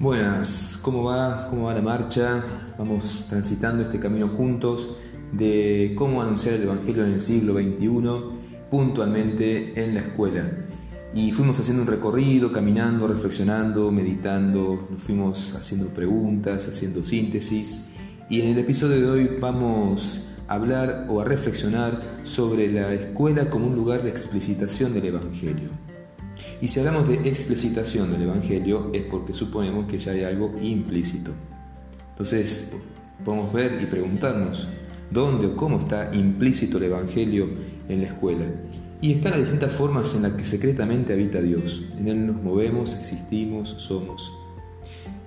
Buenas, ¿cómo va? ¿Cómo va la marcha? Vamos transitando este camino juntos de cómo anunciar el Evangelio en el siglo XXI, puntualmente en la escuela. Y fuimos haciendo un recorrido, caminando, reflexionando, meditando, nos fuimos haciendo preguntas, haciendo síntesis. Y en el episodio de hoy vamos a hablar o a reflexionar sobre la escuela como un lugar de explicitación del Evangelio. Y si hablamos de explicitación del Evangelio es porque suponemos que ya hay algo implícito. Entonces podemos ver y preguntarnos dónde o cómo está implícito el Evangelio en la escuela. Y están las distintas formas en las que secretamente habita Dios. En Él nos movemos, existimos, somos.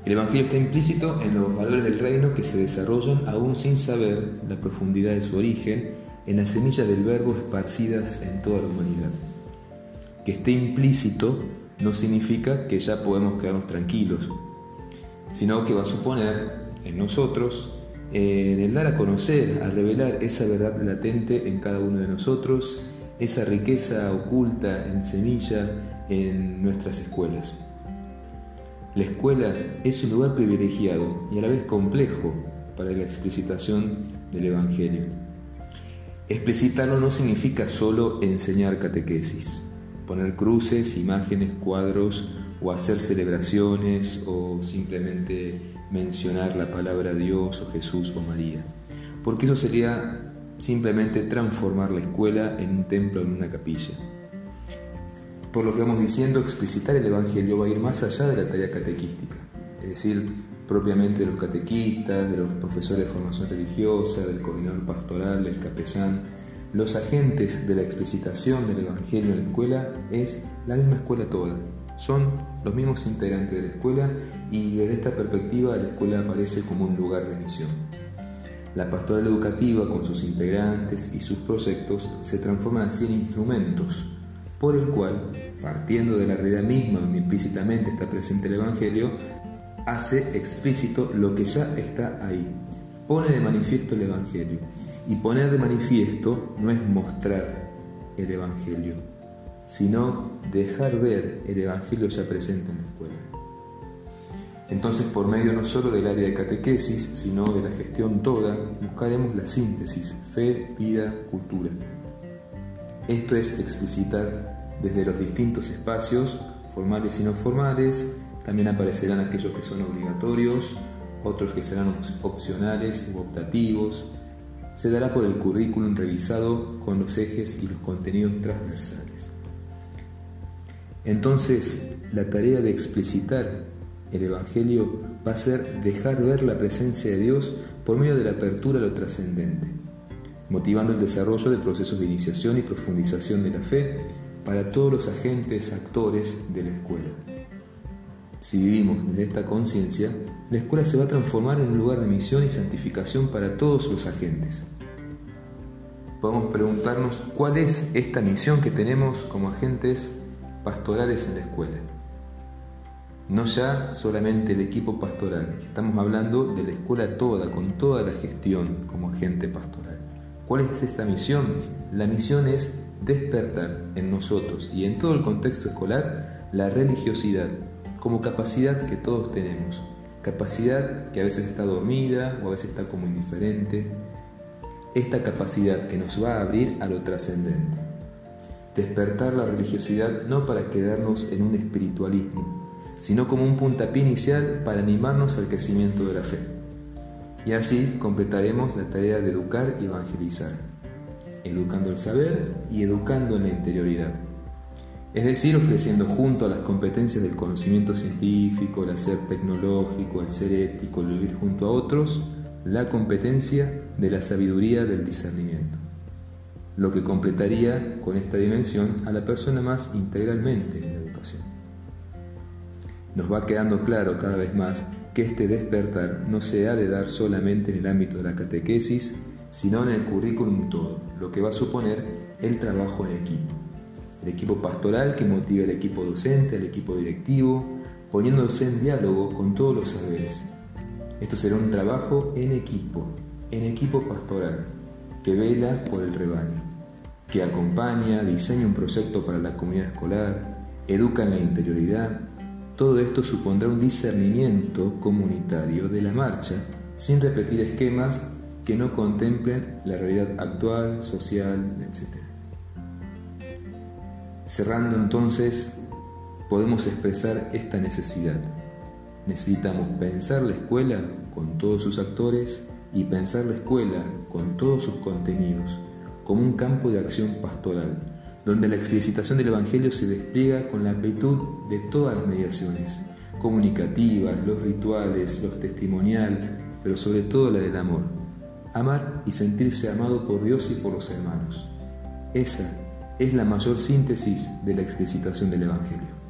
El Evangelio está implícito en los valores del reino que se desarrollan aún sin saber la profundidad de su origen, en las semillas del verbo esparcidas en toda la humanidad que esté implícito no significa que ya podemos quedarnos tranquilos, sino que va a suponer en nosotros, en el dar a conocer, a revelar esa verdad latente en cada uno de nosotros, esa riqueza oculta en semilla en nuestras escuelas. La escuela es un lugar privilegiado y a la vez complejo para la explicitación del Evangelio. Explicitarlo no significa solo enseñar catequesis poner cruces, imágenes, cuadros o hacer celebraciones o simplemente mencionar la palabra Dios o Jesús o María. Porque eso sería simplemente transformar la escuela en un templo, en una capilla. Por lo que vamos diciendo, explicitar el Evangelio va a ir más allá de la tarea catequística, es decir, propiamente de los catequistas, de los profesores de formación religiosa, del coordinador pastoral, del capellán, los agentes de la explicitación del Evangelio en la escuela es la misma escuela toda. Son los mismos integrantes de la escuela y desde esta perspectiva la escuela aparece como un lugar de misión. La pastoral educativa con sus integrantes y sus proyectos se transforma así en instrumentos por el cual, partiendo de la realidad misma donde implícitamente está presente el Evangelio, hace explícito lo que ya está ahí, pone de manifiesto el Evangelio y poner de manifiesto no es mostrar el Evangelio, sino dejar ver el Evangelio ya presente en la escuela. Entonces, por medio no solo del área de catequesis, sino de la gestión toda, buscaremos la síntesis, fe, vida, cultura. Esto es explicitar desde los distintos espacios, formales y no formales, también aparecerán aquellos que son obligatorios, otros que serán opcionales u optativos, se dará por el currículum revisado con los ejes y los contenidos transversales. Entonces, la tarea de explicitar el Evangelio va a ser dejar ver la presencia de Dios por medio de la apertura a lo trascendente, motivando el desarrollo de procesos de iniciación y profundización de la fe para todos los agentes, actores de la escuela. Si vivimos desde esta conciencia, la escuela se va a transformar en un lugar de misión y santificación para todos los agentes. Podemos preguntarnos cuál es esta misión que tenemos como agentes pastorales en la escuela. No ya solamente el equipo pastoral, estamos hablando de la escuela toda, con toda la gestión como agente pastoral. ¿Cuál es esta misión? La misión es despertar en nosotros y en todo el contexto escolar la religiosidad, como capacidad que todos tenemos. Capacidad que a veces está dormida o a veces está como indiferente. Esta capacidad que nos va a abrir a lo trascendente. Despertar la religiosidad no para quedarnos en un espiritualismo, sino como un puntapié inicial para animarnos al crecimiento de la fe. Y así completaremos la tarea de educar y evangelizar, educando el saber y educando en la interioridad es decir, ofreciendo junto a las competencias del conocimiento científico, el hacer tecnológico, el ser ético, el vivir junto a otros, la competencia de la sabiduría del discernimiento, lo que completaría con esta dimensión a la persona más integralmente en la educación. Nos va quedando claro cada vez más que este despertar no se ha de dar solamente en el ámbito de la catequesis, sino en el currículum todo, lo que va a suponer el trabajo en equipo el equipo pastoral que motive al equipo docente, al equipo directivo, poniéndose en diálogo con todos los saberes. Esto será un trabajo en equipo, en equipo pastoral, que vela por el rebaño, que acompaña, diseña un proyecto para la comunidad escolar, educa en la interioridad, Todo esto supondrá un discernimiento comunitario de la marcha sin repetir esquemas que no contemplen la realidad actual, social, etc. Cerrando entonces, podemos expresar esta necesidad. Necesitamos pensar la escuela con todos sus actores y pensar la escuela con todos sus contenidos como un campo de acción pastoral, donde la explicitación del Evangelio se despliega con la amplitud de todas las mediaciones, comunicativas, los rituales, los testimonial, pero sobre todo la del amor. Amar y sentirse amado por Dios y por los hermanos. Esa es la mayor síntesis de la explicitación del Evangelio.